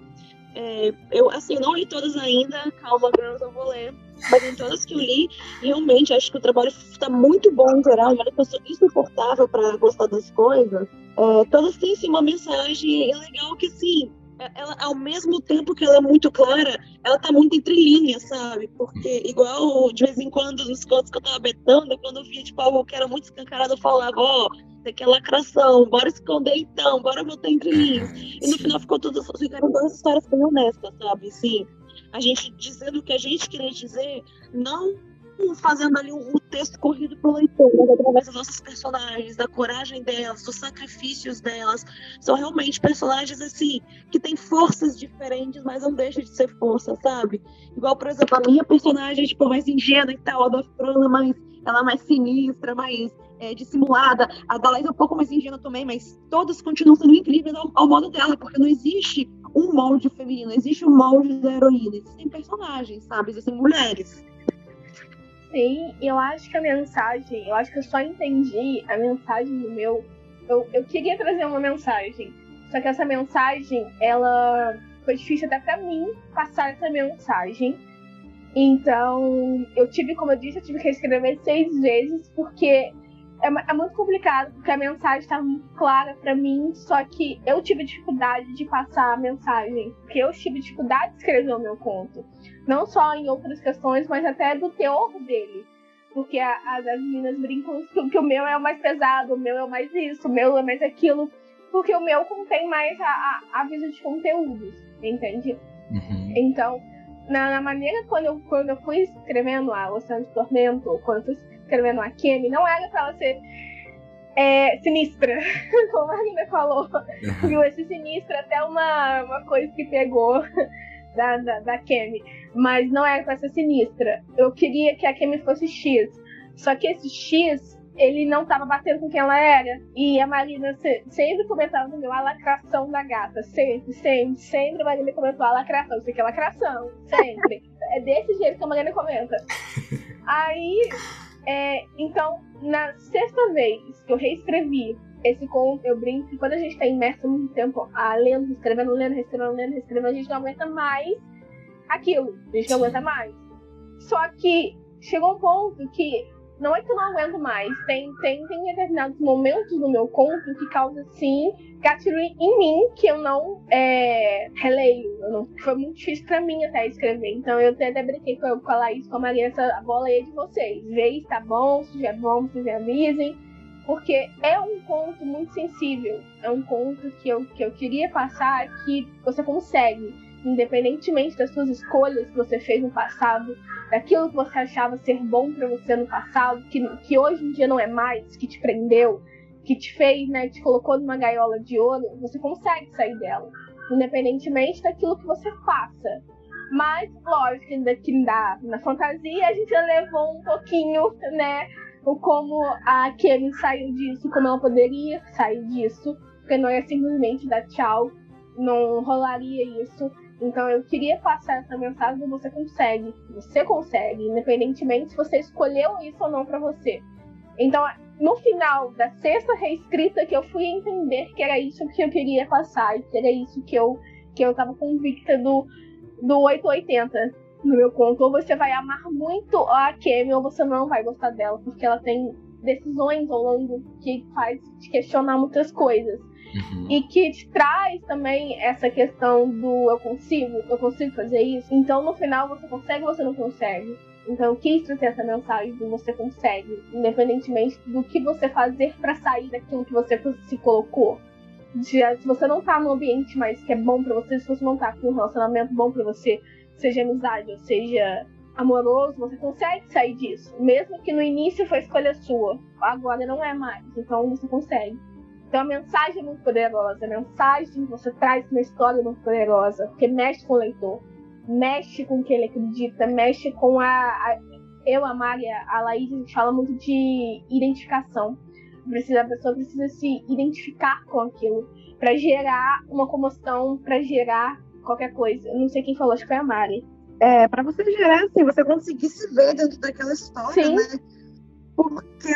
[SPEAKER 4] É, eu, assim, não li todas ainda, calma, Girls, eu vou ler. Mas em todas que eu li, realmente acho que o trabalho está muito bom em geral. Olha que eu sou insuportável para gostar das coisas. É, todas têm sim uma mensagem. É legal que, assim, ela, ao mesmo tempo que ela é muito clara, ela tá muito entre linhas, sabe? Porque, igual de vez em quando, nos contos que eu tava betando, quando eu via, tipo, algo que era muito escancarado, eu falava, ó, oh, isso aqui é lacração, bora esconder então, bora botar entre linhas. E no final ficou tudo, ficaram duas histórias bem honestas, sabe? Sim, a gente dizendo o que a gente queria dizer, não fazendo ali um, texto corrido pro leitor, mas através das nossas personagens, da coragem delas, dos sacrifícios delas. São realmente personagens, assim, que têm forças diferentes, mas não deixam de ser força, sabe? Igual, por exemplo, a minha personagem, tipo, mais ingênua e tal, a da Fran, mais, ela é mais sinistra, mais é, dissimulada. A da Laís é um pouco mais ingênua também, mas todas continuam sendo incríveis ao, ao modo dela, porque não existe um molde feminino, existe um molde da heroína. Existem personagens, sabe? Existem mulheres.
[SPEAKER 2] Sim, eu acho que a mensagem, eu acho que eu só entendi a mensagem do meu. Eu, eu queria trazer uma mensagem, só que essa mensagem, ela foi difícil até para mim passar essa mensagem. Então, eu tive, como eu disse, eu tive que escrever seis vezes, porque é, é muito complicado, porque a mensagem estava muito clara para mim, só que eu tive dificuldade de passar a mensagem, porque eu tive dificuldade de escrever o meu conto. Não só em outras questões, mas até do teor dele. Porque a, as, as meninas brincam que, que, o meu é o mais pesado, o meu é o mais isso, o meu é mais aquilo. Porque o meu contém mais a, a, a de conteúdos, entende? Uhum. Então, na, na, maneira quando eu, quando eu fui escrevendo a Oceano de Tormento, quando eu fui escrevendo a Kemi, não era pra ela ser é, sinistra, como a Nina falou. Viu? Esse sinistro até uma, uma coisa que pegou da, da, da Kemi. Mas não era pra ser sinistra. Eu queria que a Kemi fosse X. Só que esse X, ele não tava batendo com quem ela era. E a Marina sempre comentava no meu a lacração da gata. Sempre, sempre, sempre a Marina comentou a lacração. Isso aqui é lacração. Sempre. é desse jeito que a Marina comenta. Aí é, então, na sexta vez que eu reescrevi esse conto, eu brinco que quando a gente está imerso muito tempo a lendo, escrevendo, lendo, reescrevendo, lendo, reescrevendo, a gente não aguenta mais aquilo. A gente não aguenta mais. Só que chegou um ponto que não é que eu não aguento mais, tem, tem, tem determinados momentos no meu conto que causa, sim, gatilho em mim que eu não é, releio. Eu não, foi muito difícil pra mim até escrever. Então eu até, até brinquei com, com a Laís, com a Maria, essa bola aí é de vocês. Vê se tá bom, se é bom, vocês me avisem. Porque é um conto muito sensível. É um conto que eu, que eu queria passar que você consegue independentemente das suas escolhas que você fez no passado, daquilo que você achava ser bom para você no passado, que, que hoje em dia não é mais, que te prendeu, que te fez, né, te colocou numa gaiola de ouro, você consegue sair dela, independentemente daquilo que você faça. Mas, lógico, ainda que na, na fantasia a gente levou um pouquinho, né, o como a Kemi saiu disso, como ela poderia sair disso, porque não é simplesmente dar tchau, não rolaria isso. Então eu queria passar essa mensagem você consegue. Você consegue, independentemente se você escolheu isso ou não para você. Então, no final da sexta reescrita que eu fui entender que era isso que eu queria passar, que era isso que eu que eu tava convicta do do 880 no meu conto. Ou você vai amar muito a Kemi ou você não vai gostar dela, porque ela tem decisões ao longo que faz te questionar muitas coisas. Uhum. E que te traz também essa questão do eu consigo, eu consigo fazer isso. Então no final você consegue ou você não consegue. Então eu quis trazer essa mensagem do você consegue, independentemente do que você fazer para sair daquilo que você se colocou. Se você não tá num ambiente mais que é bom para você, se você não tá com um relacionamento bom para você, seja amizade ou seja amoroso, você consegue sair disso. Mesmo que no início foi escolha sua, agora não é mais. Então você consegue. Então a mensagem é muito poderosa, a mensagem que você traz uma história muito poderosa, porque mexe com o leitor, mexe com o que ele acredita, mexe com a. a eu, a Maria, a Laís, a gente fala muito de identificação. Precisa, a pessoa precisa se identificar com aquilo para gerar uma comoção, para gerar qualquer coisa. Eu não sei quem falou, acho que foi a Mari.
[SPEAKER 4] É, pra você gerar, assim, você conseguir se ver dentro daquela história,
[SPEAKER 2] Sim.
[SPEAKER 4] né? Porque,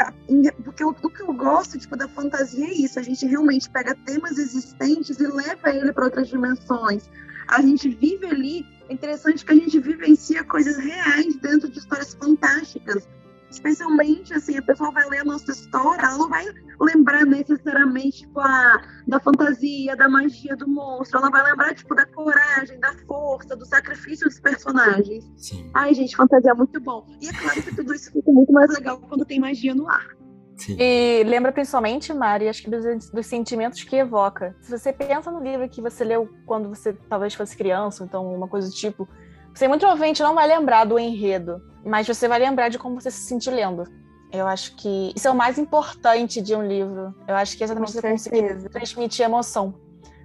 [SPEAKER 4] porque o, o que eu gosto, tipo, da fantasia é isso. A gente realmente pega temas existentes e leva ele para outras dimensões. A gente vive ali, é interessante que a gente vivencia coisas reais dentro de histórias fantásticas. Especialmente, assim, a pessoa vai ler a nossa história, ela não vai lembrar necessariamente tipo, a, da fantasia, da magia do monstro. Ela vai lembrar, tipo, da coragem, da força, do sacrifício dos personagens.
[SPEAKER 1] Sim,
[SPEAKER 4] Ai, gente, fantasia é muito bom. E é claro que tudo isso fica muito mais legal quando tem magia no ar.
[SPEAKER 1] sim.
[SPEAKER 3] E lembra principalmente, Mari, acho que dos, dos sentimentos que evoca. Se você pensa no livro que você leu quando você talvez fosse criança, então uma coisa do tipo, você muito provavelmente não vai lembrar do enredo, mas você vai lembrar de como você se sentiu lendo. Eu acho que isso é o mais importante de um livro. Eu acho que é exatamente
[SPEAKER 4] Com
[SPEAKER 3] você conseguir transmitir emoção.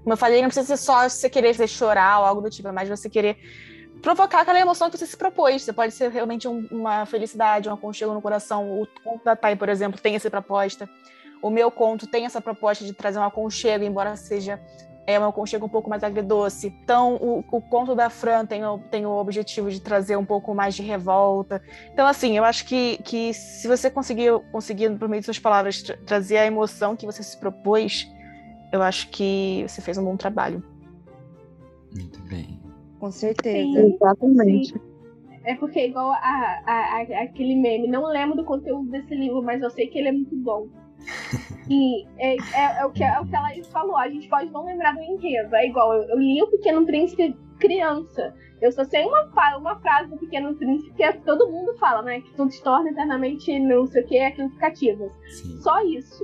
[SPEAKER 3] Como eu falei, não precisa ser só você querer fazer chorar ou algo do tipo, mas você querer provocar aquela emoção que você se propôs. Você pode ser realmente um- uma felicidade, um aconchego no coração. O conto da Thay, por exemplo, tem essa proposta. O meu conto tem essa proposta de trazer um aconchego, embora seja é um aconchego um pouco mais agridoce. Então, o, o conto da Fran tem o, tem o objetivo de trazer um pouco mais de revolta. Então, assim, eu acho que, que se você conseguir, conseguir, por meio de suas palavras, tra- trazer a emoção que você se propôs, eu acho que você fez um bom trabalho.
[SPEAKER 1] Muito bem.
[SPEAKER 6] Com certeza.
[SPEAKER 2] Sim.
[SPEAKER 4] Exatamente.
[SPEAKER 2] É porque, igual a, a- a- aquele meme, não lembro do conteúdo desse livro, mas eu sei que ele é muito bom. E é, é- é o que, é o que ela falou, a gente pode não lembrar do enredo. É igual, eu, eu li O Pequeno Príncipe criança. Eu só sei uma, uma frase do Pequeno Príncipe que é, todo mundo fala, né? Que tudo se torna eternamente não sei o que, aquilo que cativas.
[SPEAKER 1] Sim.
[SPEAKER 2] Só isso.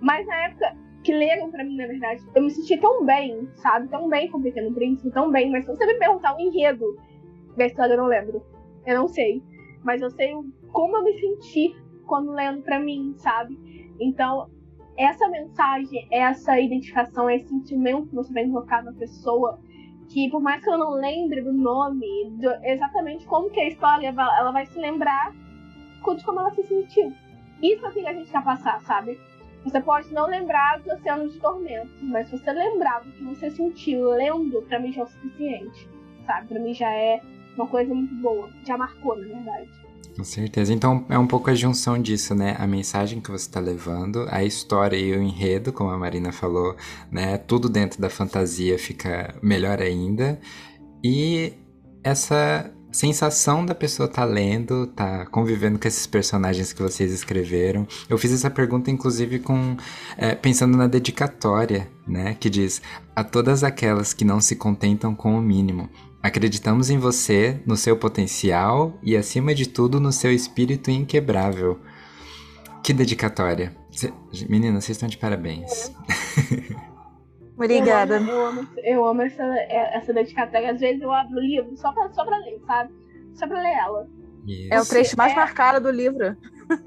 [SPEAKER 2] Mas na época que leram pra mim, na verdade, eu me senti tão bem, sabe? Tão bem com o Pequeno Príncipe, tão bem. Mas se você me perguntar o enredo da história, eu não lembro. Eu não sei. Mas eu sei como eu me senti quando lendo pra mim, sabe? Então, essa mensagem, essa identificação, esse sentimento que você vai invocar na pessoa, que por mais que eu não lembre do nome, do- exatamente como que a história, ela ela vai se lembrar de como ela se sentiu. Isso é o que a gente quer passar, sabe? Você pode não lembrar dos oceanos de tormentos, mas se você lembrar do que você sentiu lendo, pra mim já é o suficiente, sabe? Pra mim já é uma coisa muito boa. Já marcou, na verdade.
[SPEAKER 1] Com certeza. Então é um pouco a junção disso, né? A mensagem que você está levando, a história e o enredo, como a Marina falou, né? Tudo dentro da fantasia fica melhor ainda. E essa sensação da pessoa tá lendo, tá convivendo com esses personagens que vocês escreveram. Eu fiz essa pergunta, inclusive, com é, pensando na dedicatória, né? Que diz a todas aquelas que não se contentam com o mínimo. Acreditamos em você, no seu potencial e, acima de tudo, no seu espírito inquebrável. Que dedicatória. Cê... Meninas, vocês estão de parabéns.
[SPEAKER 3] Obrigada.
[SPEAKER 2] Eu amo, eu amo, eu amo essa, essa dedicatória. Às vezes eu abro o livro só pra, só pra ler, sabe? Só pra ler ela.
[SPEAKER 3] É o
[SPEAKER 1] Isso.
[SPEAKER 3] trecho mais
[SPEAKER 2] É.
[SPEAKER 3] marcado do livro.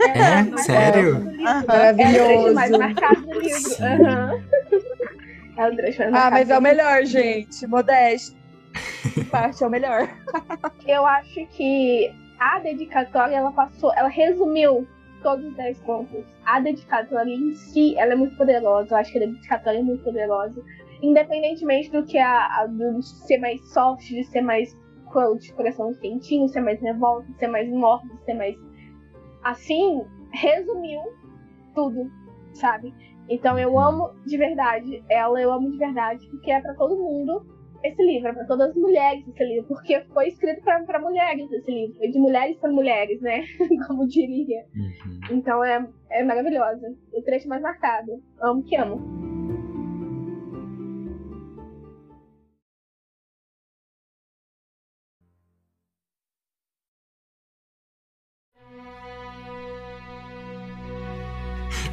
[SPEAKER 1] É? Sério?
[SPEAKER 2] marcado do livro.
[SPEAKER 3] Aham.
[SPEAKER 2] É o trecho mais
[SPEAKER 6] Maravilhoso.
[SPEAKER 2] marcado do livro. Aham. É o trecho mais
[SPEAKER 6] Ah,
[SPEAKER 2] marcado
[SPEAKER 6] mas
[SPEAKER 2] do
[SPEAKER 6] é o melhor, gente. Modesto. Parte é o melhor.
[SPEAKER 2] Eu acho que a dedicatória, ela passou, ela resumiu todos os 10 pontos. A dedicatória em si, ela é muito poderosa. Eu acho que a dedicatória é muito poderosa. Independentemente do que a, a do ser mais soft, de ser mais cruel, de coração quentinho, ser mais revolta, ser mais mórbido, ser mais assim, resumiu tudo, sabe? Então eu amo de verdade ela, eu amo de verdade, porque é pra todo mundo esse livro, é pra todas as mulheres esse livro, porque foi escrito pra mulheres esse livro, de mulheres para mulheres, né? Como diria.
[SPEAKER 1] Uhum.
[SPEAKER 2] Então é, é maravilhosa. O trecho mais marcado. Amo que amo.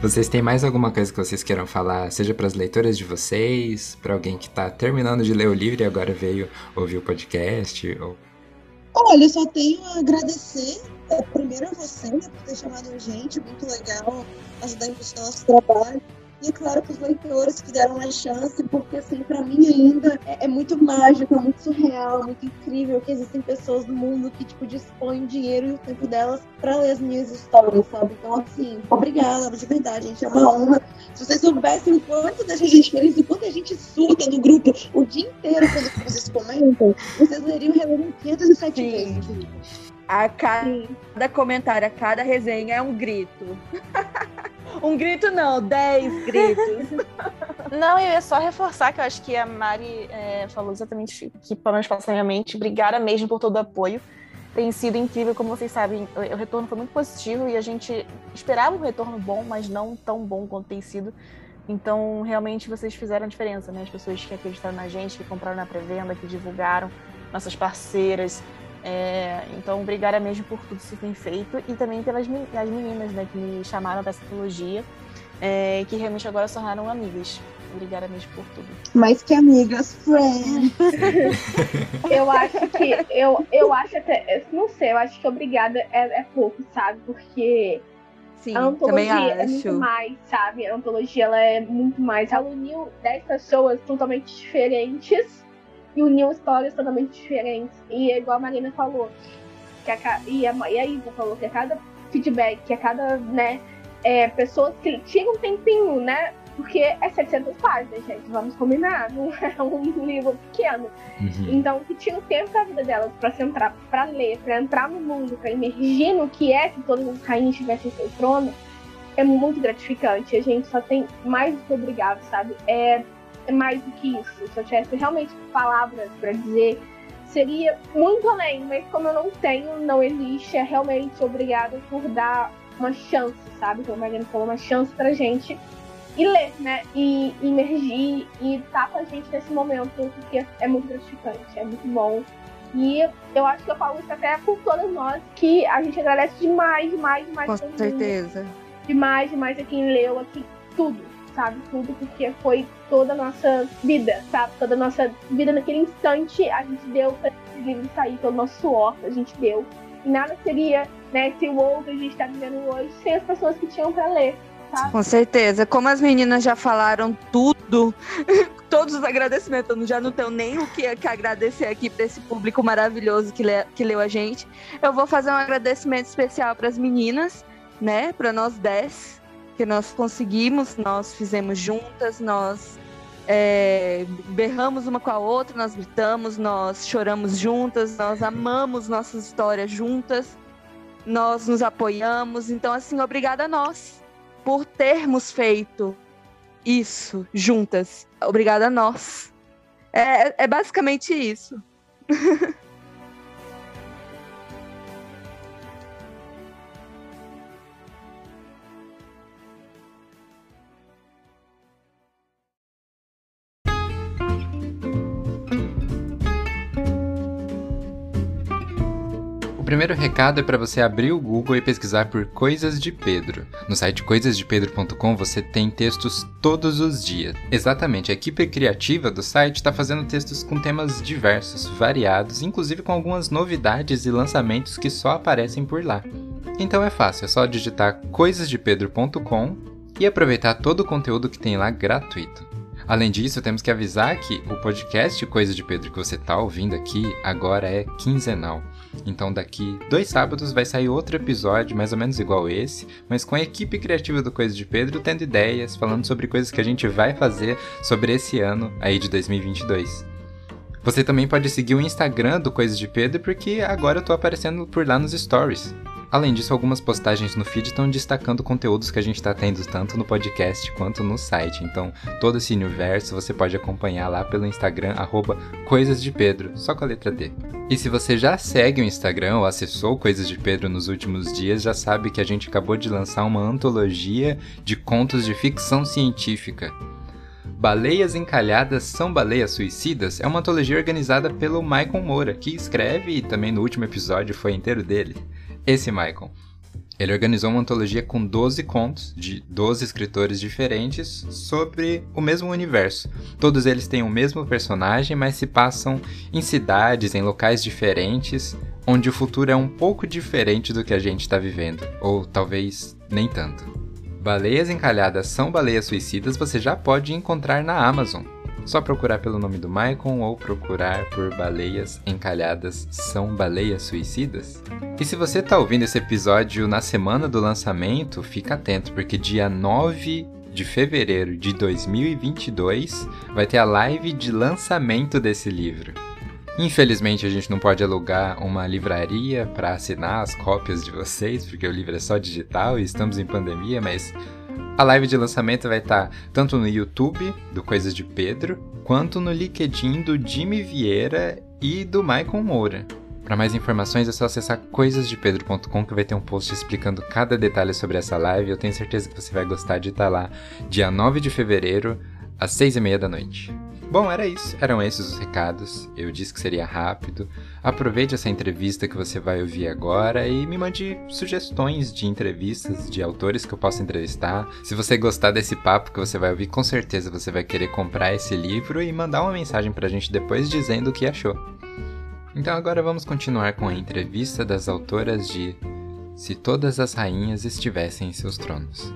[SPEAKER 1] Vocês têm mais alguma coisa que vocês queiram falar, seja para as leitoras de vocês, para alguém que tá terminando de ler o livro e agora veio ouvir o podcast? Ou...
[SPEAKER 4] Olha, eu só tenho a agradecer é, primeiro a você né, por ter chamado a gente, muito legal, ajudar a no nosso trabalho. E é claro que os leitores que deram chance, porque assim, pra mim ainda é, é muito mágico, é muito surreal, é muito incrível que existem pessoas no mundo que, tipo, dispõem dinheiro e o tempo delas pra ler as minhas histórias, sabe? Então, assim, obrigada, de verdade, gente. É uma honra. Se vocês soubessem o quanto deixa a gente feliz, o quanto a gente surta no grupo o dia inteiro quando vocês comentam, vocês leriam relendo 507
[SPEAKER 6] Sim.
[SPEAKER 4] vezes.
[SPEAKER 6] A cada comentário, a cada resenha é um grito. um grito não, dez gritos.
[SPEAKER 3] Não, eu ia só reforçar que eu acho que a Mari é, falou exatamente que, pelo menos passa na minha mente, obrigada mesmo por todo o apoio. Tem sido incrível, como vocês sabem, o, o retorno foi muito positivo e a gente esperava um retorno bom, mas não tão bom quanto tem sido. Então, realmente, vocês fizeram a diferença, né? As pessoas que acreditaram na gente, que compraram na pré-venda, que divulgaram, nossas parceiras. É, então, obrigada mesmo por tudo que você tem feito e também pelas men- as meninas, né, que me chamaram para essa trilogia, é, que realmente agora se tornaram amigas. Obrigada mesmo por tudo.
[SPEAKER 4] Mais que amigas, friends.
[SPEAKER 2] Eu acho que. Eu, eu acho até. eu Não sei, eu acho que obrigada é, é pouco, sabe? Porque
[SPEAKER 6] Sim,
[SPEAKER 2] a
[SPEAKER 6] também
[SPEAKER 2] antologia é muito mais, sabe? A antologia ela é muito mais. Ela uniu 10 pessoas totalmente diferentes e uniu histórias totalmente diferentes. E é igual a Marina falou, que a, e, a, e a Isa falou que a cada feedback, que a cada, né, é, pessoas que tiram um tempinho, né? Porque é 700 páginas, gente, vamos combinar, não é um livro pequeno.
[SPEAKER 1] Uhum.
[SPEAKER 2] Então, que tira o tempo da vida delas pra se entrar, pra ler, pra entrar no mundo, pra emergir no que é se todas as rainhas tivessem seu trono, é muito gratificante. A gente só tem mais do que obrigado, sabe? É mais do que isso. Se eu tivesse realmente palavras pra dizer, seria muito além, mas como eu não tenho, não existe, é realmente obrigada por dar uma chance, sabe? Como a Mariana falou, uma chance pra gente e ler, né? E emergir e estar com a gente nesse momento, porque é muito gratificante, é muito bom. E eu acho que eu falo isso até por todas nós, que a gente agradece demais, demais, demais
[SPEAKER 6] Com
[SPEAKER 2] mundo.
[SPEAKER 6] certeza.
[SPEAKER 2] Demais, demais a quem leu aqui, tudo, sabe? Tudo, porque foi toda a nossa vida, sabe? Toda a nossa vida naquele instante, a gente deu pra esse livro sair, todo o nosso suor, a gente deu. E nada seria, né, esse WoW que a gente tá vivendo hoje sem as pessoas que tinham pra ler, sabe?
[SPEAKER 6] Com certeza. Como as meninas já falaram tudo, todos os agradecimentos, eu já não tenho nem o que, que agradecer aqui para esse público maravilhoso que, le- que leu a gente. Eu vou fazer um agradecimento especial para as meninas, né? Para nós dez, que nós conseguimos, nós fizemos juntas, nós é, berramos uma com a outra, nós gritamos, nós choramos juntas, nós amamos nossas histórias juntas, nós nos apoiamos. Então, assim, obrigada a nós por termos feito isso juntas. Obrigada a nós. É, é basicamente isso.
[SPEAKER 1] primeiro recado é para você abrir o Google e pesquisar por Coisas de Pedro. No site coisasdepedro.com você tem textos todos os dias. Exatamente, a equipe criativa do site está fazendo textos com temas diversos, variados, inclusive com algumas novidades e lançamentos que só aparecem por lá. Então é fácil, é só digitar coisasdepedro.com e aproveitar todo o conteúdo que tem lá gratuito. Além disso, temos que avisar que o podcast Coisa de Pedro que você está ouvindo aqui agora é quinzenal. Então, daqui dois sábados vai sair outro episódio, mais ou menos igual esse, mas com a equipe criativa do Coisa de Pedro tendo ideias, falando sobre coisas que a gente vai fazer sobre esse ano aí de 2022. Você também pode seguir o Instagram do Coisa de Pedro, porque agora eu tô aparecendo por lá nos stories. Além disso, algumas postagens no feed estão destacando conteúdos que a gente está tendo tanto no podcast quanto no site. Então, todo esse universo você pode acompanhar lá pelo Instagram, arroba Coisas de Pedro, só com a letra D. E se você já segue o Instagram ou acessou Coisas de Pedro nos últimos dias, já sabe que a gente acabou de lançar uma antologia de contos de ficção científica. Baleias Encalhadas São Baleias Suicidas é uma antologia organizada pelo Michael Moura, que escreve e também no último episódio foi inteiro dele. Esse Michael. Ele organizou uma antologia com 12 contos de 12 escritores diferentes sobre o mesmo universo. Todos eles têm o mesmo personagem, mas se passam em cidades, em locais diferentes, onde o futuro é um pouco diferente do que a gente está vivendo, ou talvez nem tanto. Baleias Encalhadas são baleias suicidas você já pode encontrar na Amazon. Só procurar pelo nome do Maicon ou procurar por Baleias Encalhadas são baleias suicidas? E se você está ouvindo esse episódio na semana do lançamento, fica atento, porque dia 9 de fevereiro de 2022 vai ter a live de lançamento desse livro. Infelizmente a gente não pode alugar uma livraria para assinar as cópias de vocês, porque o livro é só digital e estamos em pandemia, mas a live de lançamento vai estar tá tanto no YouTube do Coisas de Pedro, quanto no LinkedIn do Jimmy Vieira e do Michael Moura. Para mais informações é só acessar coisasdepedro.com que vai ter um post explicando cada detalhe sobre essa live. Eu tenho certeza que você vai gostar de estar tá lá dia 9 de fevereiro, às 6 e meia da noite. Bom, era isso. Eram esses os recados. Eu disse que seria rápido. Aproveite essa entrevista que você vai ouvir agora e me mande sugestões de entrevistas de autores que eu possa entrevistar. Se você gostar desse papo que você vai ouvir, com certeza você vai querer comprar esse livro e mandar uma mensagem pra gente depois dizendo o que achou. Então agora vamos continuar com a entrevista das autoras de Se Todas as Rainhas Estivessem em Seus Tronos.